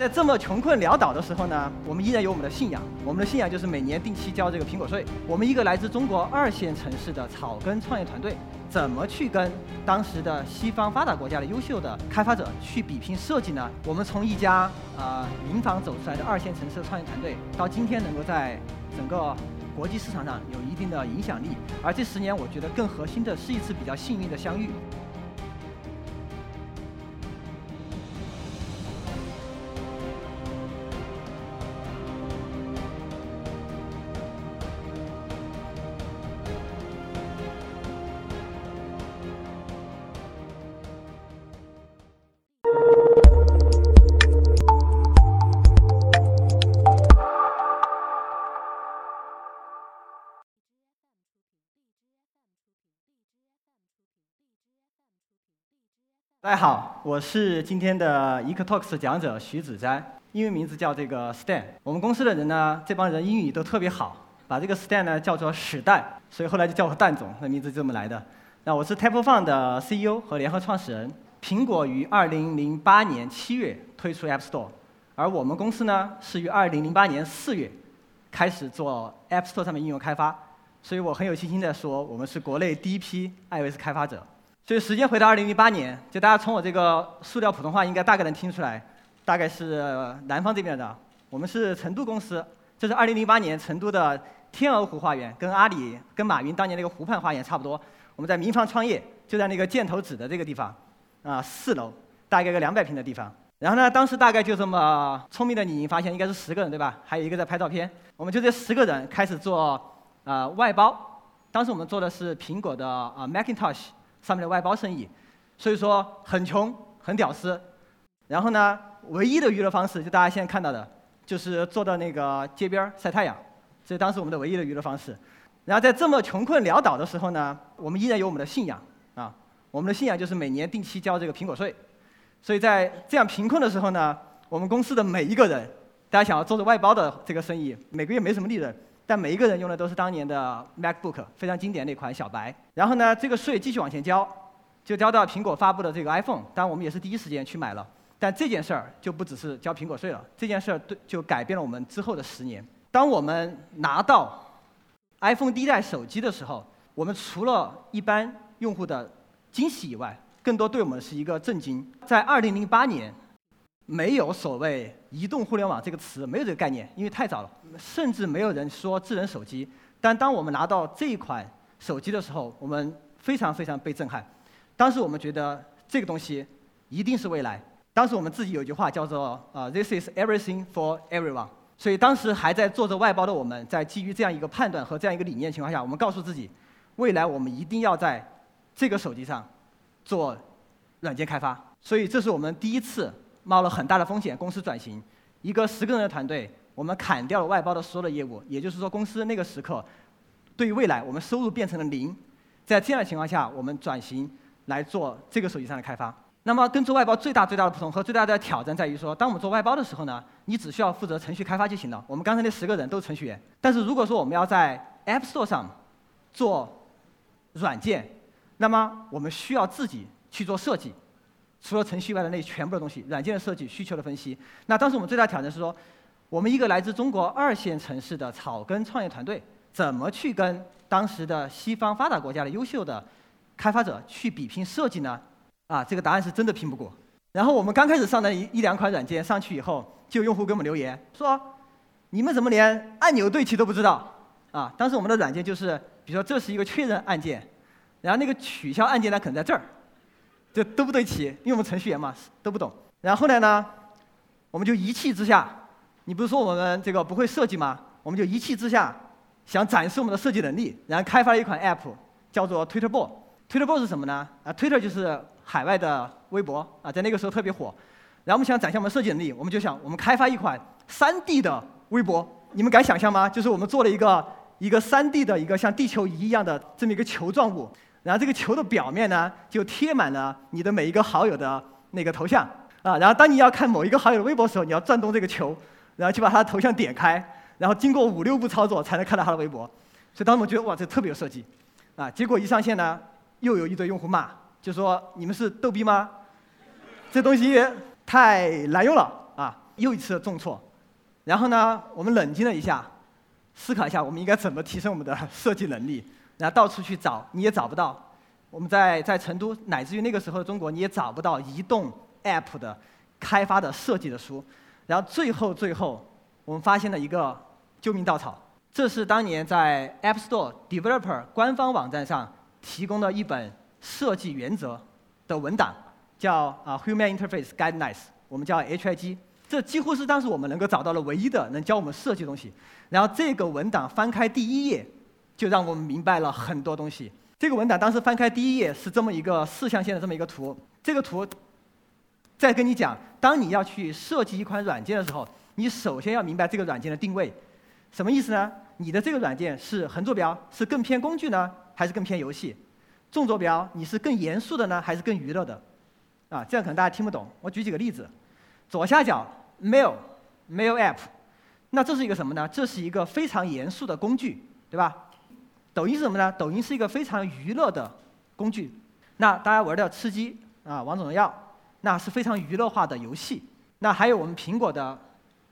在这么穷困潦倒的时候呢，我们依然有我们的信仰。我们的信仰就是每年定期交这个苹果税。我们一个来自中国二线城市的草根创业团队，怎么去跟当时的西方发达国家的优秀的开发者去比拼设计呢？我们从一家呃民房走出来的二线城市的创业团队，到今天能够在整个国际市场上有一定的影响力。而这十年，我觉得更核心的是一次比较幸运的相遇。大家好，我是今天的 EcoTalks 讲者徐子瞻，英文名字叫这个 Stan。我们公司的人呢，这帮人英语都特别好，把这个 Stan 呢叫做史蛋，所以后来就叫我蛋总，那名字就这么来的。那我是 TableFun 的 CEO 和联合创始人。苹果于2008年7月推出 App Store，而我们公司呢是于2008年4月开始做 App Store 上面应用开发，所以我很有信心的说，我们是国内第一批 iOS 开发者。所以时间回到二零零八年，就大家从我这个塑料普通话应该大概能听出来，大概是南方这边的。我们是成都公司，这是二零零八年成都的天鹅湖花园，跟阿里、跟马云当年那个湖畔花园差不多。我们在民房创业，就在那个箭头指的这个地方，啊，四楼，大概个两百平的地方。然后呢，当时大概就这么聪明的你发现应该是十个人对吧？还有一个在拍照片。我们就这十个人开始做啊外包，当时我们做的是苹果的啊 Macintosh。上面的外包生意，所以说很穷很屌丝，然后呢，唯一的娱乐方式就大家现在看到的，就是坐到那个街边晒太阳，这是当时我们的唯一的娱乐方式。然后在这么穷困潦倒的时候呢，我们依然有我们的信仰啊，我们的信仰就是每年定期交这个苹果税。所以在这样贫困的时候呢，我们公司的每一个人，大家想要做着外包的这个生意，每个月没什么利润。但每一个人用的都是当年的 MacBook，非常经典那款小白。然后呢，这个税继续往前交，就交到苹果发布的这个 iPhone。当然，我们也是第一时间去买了。但这件事儿就不只是交苹果税了，这件事儿对就改变了我们之后的十年。当我们拿到 iPhone 第一代手机的时候，我们除了一般用户的惊喜以外，更多对我们是一个震惊。在2008年。没有所谓移动互联网这个词，没有这个概念，因为太早了，甚至没有人说智能手机。但当我们拿到这一款手机的时候，我们非常非常被震撼。当时我们觉得这个东西一定是未来。当时我们自己有一句话叫做“啊，This is everything for everyone”。所以当时还在做着外包的我们，在基于这样一个判断和这样一个理念情况下，我们告诉自己，未来我们一定要在这个手机上做软件开发。所以这是我们第一次。冒了很大的风险，公司转型，一个十个人的团队，我们砍掉了外包的所有的业务，也就是说，公司那个时刻，对于未来，我们收入变成了零。在这样的情况下，我们转型来做这个手机上的开发。那么，跟做外包最大最大的不同和最大的挑战在于说，当我们做外包的时候呢，你只需要负责程序开发就行了。我们刚才那十个人都是程序员。但是如果说我们要在 App Store 上做软件，那么我们需要自己去做设计。除了程序外的那全部的东西，软件的设计、需求的分析。那当时我们最大挑战是说，我们一个来自中国二线城市的草根创业团队，怎么去跟当时的西方发达国家的优秀的开发者去比拼设计呢？啊，这个答案是真的拼不过。然后我们刚开始上的一一两款软件上去以后，就有用户给我们留言说：“你们怎么连按钮对齐都不知道？”啊，当时我们的软件就是，比如说这是一个确认按键，然后那个取消按键呢可能在这儿。这都不对齐，因为我们程序员嘛都不懂。然后后来呢，我们就一气之下，你不是说我们这个不会设计吗？我们就一气之下想展示我们的设计能力，然后开发了一款 App，叫做 TwitterBall。TwitterBall 是什么呢？啊，Twitter 就是海外的微博啊，在那个时候特别火。然后我们想展现我们设计能力，我们就想我们开发一款 3D 的微博。你们敢想象吗？就是我们做了一个一个 3D 的一个像地球仪一样的这么一个球状物。然后这个球的表面呢，就贴满了你的每一个好友的那个头像啊。然后当你要看某一个好友的微博的时候，你要转动这个球，然后去把他的头像点开，然后经过五六步操作才能看到他的微博。所以当时我们觉得哇，这特别有设计啊。结果一上线呢，又有一堆用户骂，就说你们是逗逼吗？这东西太难用了啊。又一次的重挫。然后呢，我们冷静了一下，思考一下我们应该怎么提升我们的设计能力。然后到处去找，你也找不到。我们在在成都，乃至于那个时候的中国，你也找不到移动 App 的开发的设计的书。然后最后最后，我们发现了一个救命稻草。这是当年在 App Store Developer 官方网站上提供的一本设计原则的文档，叫啊 Human Interface Guidelines，我们叫 HIG。这几乎是当时我们能够找到的唯一的能教我们设计的东西。然后这个文档翻开第一页，就让我们明白了很多东西。这个文档当时翻开第一页是这么一个四象限的这么一个图。这个图在跟你讲，当你要去设计一款软件的时候，你首先要明白这个软件的定位。什么意思呢？你的这个软件是横坐标，是更偏工具呢，还是更偏游戏？纵坐标，你是更严肃的呢，还是更娱乐的？啊，这样可能大家听不懂。我举几个例子。左下角 Mail Mail App，那这是一个什么呢？这是一个非常严肃的工具，对吧？抖音是什么呢？抖音是一个非常娱乐的工具。那大家玩的吃鸡啊，王者荣耀，那是非常娱乐化的游戏。那还有我们苹果的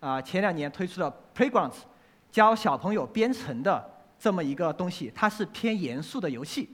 啊，前两年推出的 Playgrounds。教小朋友编程的这么一个东西，它是偏严肃的游戏，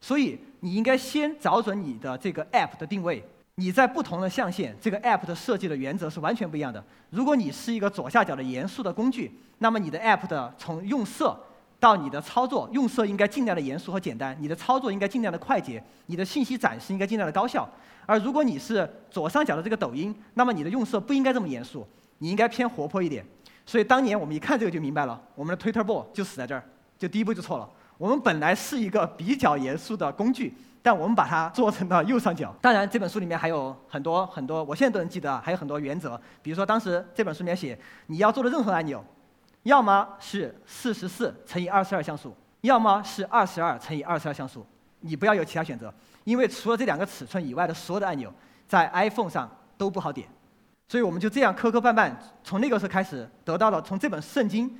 所以你应该先找准你的这个 App 的定位。你在不同的象限，这个 App 的设计的原则是完全不一样的。如果你是一个左下角的严肃的工具，那么你的 App 的从用色到你的操作，用色应该尽量的严肃和简单，你的操作应该尽量的快捷，你的信息展示应该尽量的高效。而如果你是左上角的这个抖音，那么你的用色不应该这么严肃，你应该偏活泼一点。所以当年我们一看这个就明白了，我们的 Twitter b o 就死在这儿，就第一步就错了。我们本来是一个比较严肃的工具，但我们把它做成了右上角。当然这本书里面还有很多很多，我现在都能记得，还有很多原则。比如说当时这本书里面写，你要做的任何按钮，要么是四十四乘以二十二像素，要么是二十二乘以二十二像素，你不要有其他选择，因为除了这两个尺寸以外的所有的按钮，在 iPhone 上都不好点。所以我们就这样磕磕绊绊，从那个时候开始得到了从这本圣经，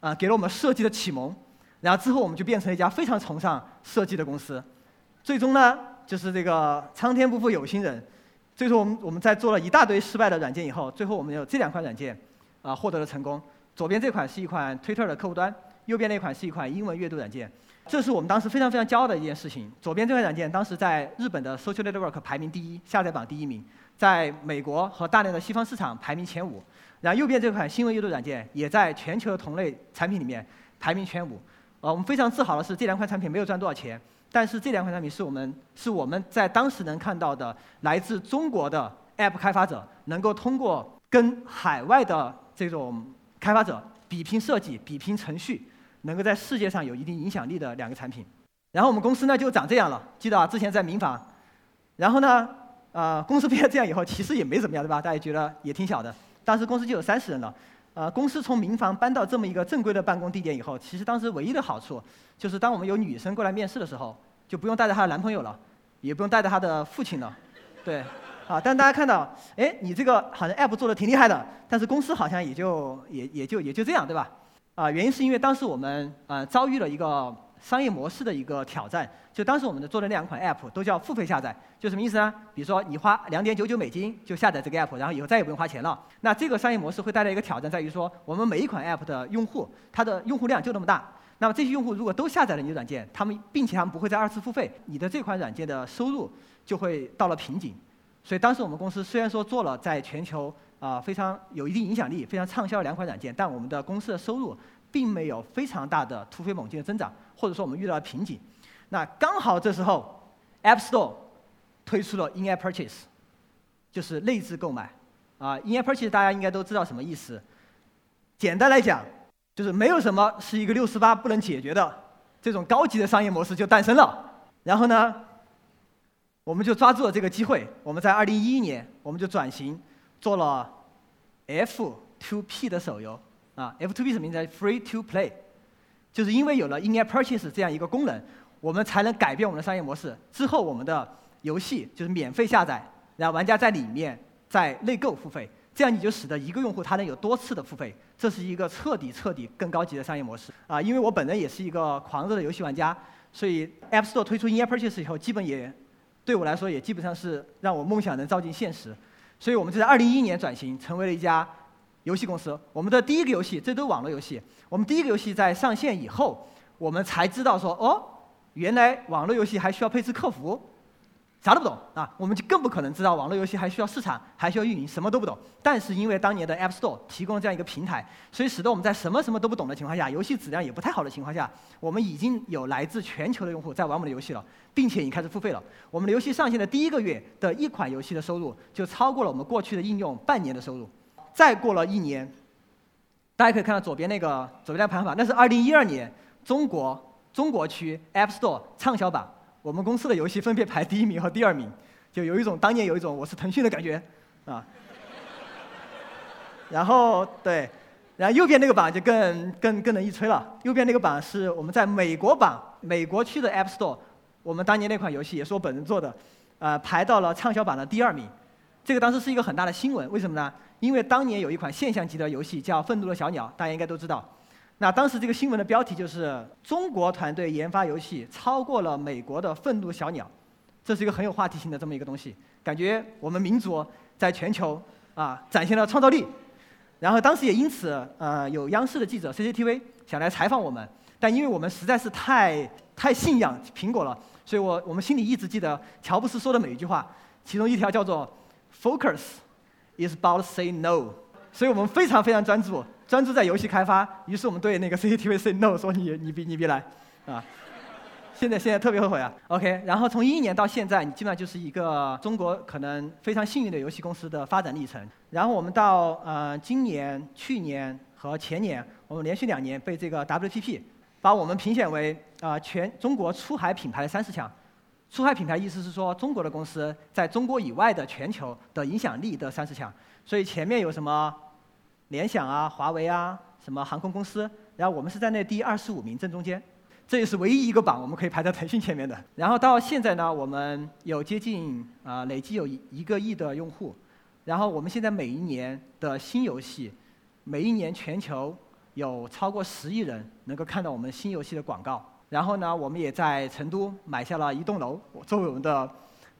啊，给了我们设计的启蒙。然后之后我们就变成了一家非常崇尚设计的公司。最终呢，就是这个苍天不负有心人，最终我们我们在做了一大堆失败的软件以后，最后我们有这两款软件，啊，获得了成功。左边这款是一款 Twitter 的客户端，右边那款是一款英文阅读软件。这是我们当时非常非常骄傲的一件事情。左边这款软件当时在日本的 Social Network 排名第一，下载榜第一名。在美国和大量的西方市场排名前五，然后右边这款新闻阅读软件也在全球的同类产品里面排名前五。呃，我们非常自豪的是，这两款产品没有赚多少钱，但是这两款产品是我们是我们在当时能看到的来自中国的 App 开发者能够通过跟海外的这种开发者比拼设计、比拼程序，能够在世界上有一定影响力的两个产品。然后我们公司呢就长这样了，记得啊，之前在民房，然后呢。呃，公司变成这样以后，其实也没怎么样，对吧？大家觉得也挺小的。当时公司就有三十人了。呃，公司从民房搬到这么一个正规的办公地点以后，其实当时唯一的好处就是，当我们有女生过来面试的时候，就不用带着她的男朋友了，也不用带着她的父亲了，对。啊，但大家看到，哎，你这个好像 app 做的挺厉害的，但是公司好像也就也也就也就这样，对吧？啊，原因是因为当时我们呃遭遇了一个。商业模式的一个挑战，就当时我们的做的那两款 App 都叫付费下载，就什么意思呢？比如说你花两点九九美金就下载这个 App，然后以后再也不用花钱了。那这个商业模式会带来一个挑战，在于说我们每一款 App 的用户，它的用户量就那么大。那么这些用户如果都下载了你的软件，他们并且他们不会再二次付费，你的这款软件的收入就会到了瓶颈。所以当时我们公司虽然说做了在全球啊非常有一定影响力、非常畅销的两款软件，但我们的公司的收入。并没有非常大的突飞猛进的增长，或者说我们遇到了瓶颈。那刚好这时候，App Store 推出了 In-App Purchase，就是内置购买。啊，In-App Purchase 大家应该都知道什么意思。简单来讲，就是没有什么是一个六十八不能解决的，这种高级的商业模式就诞生了。然后呢，我们就抓住了这个机会，我们在二零一一年，我们就转型做了 F2P 的手游。啊，F2P 什么意思？Free to play，就是因为有了 In-App Purchase 这样一个功能，我们才能改变我们的商业模式。之后我们的游戏就是免费下载，然后玩家在里面在内购付费，这样你就使得一个用户他能有多次的付费，这是一个彻底彻底更高级的商业模式。啊，因为我本人也是一个狂热的游戏玩家，所以 App Store 推出 In-App Purchase 以后，基本也对我来说也基本上是让我梦想能照进现实。所以我们就在2011年转型，成为了一家游戏公司。我们的第一个游戏，这都网络游戏。我们第一个游戏在上线以后，我们才知道说，哦，原来网络游戏还需要配置客服。啥都不懂啊，我们就更不可能知道网络游戏还需要市场，还需要运营，什么都不懂。但是因为当年的 App Store 提供了这样一个平台，所以使得我们在什么什么都不懂的情况下，游戏质量也不太好的情况下，我们已经有来自全球的用户在玩我们的游戏了，并且已经开始付费了。我们的游戏上线的第一个月的一款游戏的收入就超过了我们过去的应用半年的收入。再过了一年，大家可以看到左边那个左边那个排行榜，那是2012年中国中国区 App Store 畅销榜。我们公司的游戏分别排第一名和第二名，就有一种当年有一种我是腾讯的感觉，啊。然后对，然后右边那个榜就更更更能一吹了。右边那个榜是我们在美国榜美国区的 App Store，我们当年那款游戏也是我本人做的，呃，排到了畅销榜的第二名。这个当时是一个很大的新闻，为什么呢？因为当年有一款现象级的游戏叫《愤怒的小鸟》，大家应该都知道。那当时这个新闻的标题就是中国团队研发游戏超过了美国的愤怒小鸟，这是一个很有话题性的这么一个东西，感觉我们民族在全球啊展现了创造力。然后当时也因此呃有央视的记者 CCTV 想来采访我们，但因为我们实在是太太信仰苹果了，所以我我们心里一直记得乔布斯说的每一句话，其中一条叫做 “Focus is about say no”，所以我们非常非常专注。专注在游戏开发，于是我们对那个 CCTV say no，说你你别你别来，啊，现在现在特别后悔啊。OK，然后从一一年到现在，你基本上就是一个中国可能非常幸运的游戏公司的发展历程。然后我们到呃今年、去年和前年，我们连续两年被这个 WPP 把我们评选为啊全中国出海品牌的三十强。出海品牌意思是说中国的公司在中国以外的全球的影响力的三十强。所以前面有什么？联想啊，华为啊，什么航空公司，然后我们是在那第二十五名正中间，这也是唯一一个榜我们可以排在腾讯前面的。然后到现在呢，我们有接近啊累计有一个亿的用户，然后我们现在每一年的新游戏，每一年全球有超过十亿人能够看到我们新游戏的广告。然后呢，我们也在成都买下了一栋楼作为我们的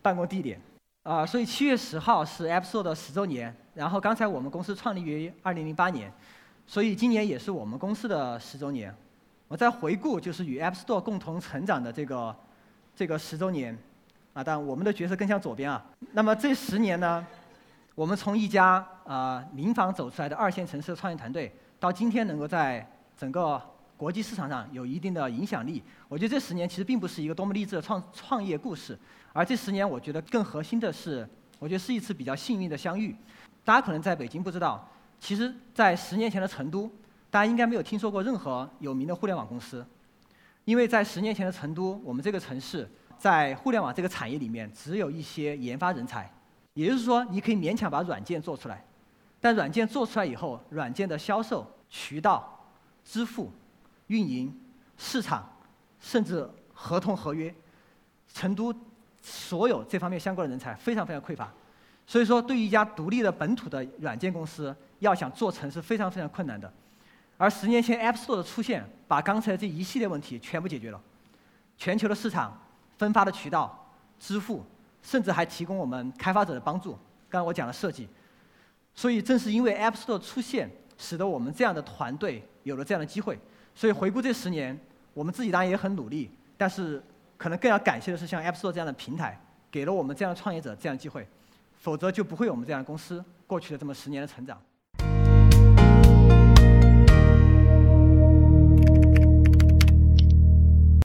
办公地点。啊，所以七月十号是 App Store 的十周年。然后刚才我们公司创立于二零零八年，所以今年也是我们公司的十周年。我在回顾就是与 App Store 共同成长的这个这个十周年，啊，但我们的角色更像左边啊。那么这十年呢，我们从一家啊民房走出来的二线城市的创业团队，到今天能够在整个国际市场上有一定的影响力，我觉得这十年其实并不是一个多么励志的创创业故事，而这十年我觉得更核心的是，我觉得是一次比较幸运的相遇。大家可能在北京不知道，其实，在十年前的成都，大家应该没有听说过任何有名的互联网公司，因为在十年前的成都，我们这个城市在互联网这个产业里面只有一些研发人才，也就是说，你可以勉强把软件做出来，但软件做出来以后，软件的销售渠道、支付、运营、市场，甚至合同合约，成都所有这方面相关的人才非常非常匮乏。所以说，对于一家独立的本土的软件公司，要想做成是非常非常困难的。而十年前 App Store 的出现，把刚才这一系列问题全部解决了。全球的市场、分发的渠道、支付，甚至还提供我们开发者的帮助。刚刚我讲了设计，所以正是因为 App Store 出现，使得我们这样的团队有了这样的机会。所以回顾这十年，我们自己当然也很努力，但是可能更要感谢的是像 App Store 这样的平台，给了我们这样的创业者这样的机会。否则就不会有我们这样的公司过去的这么十年的成长。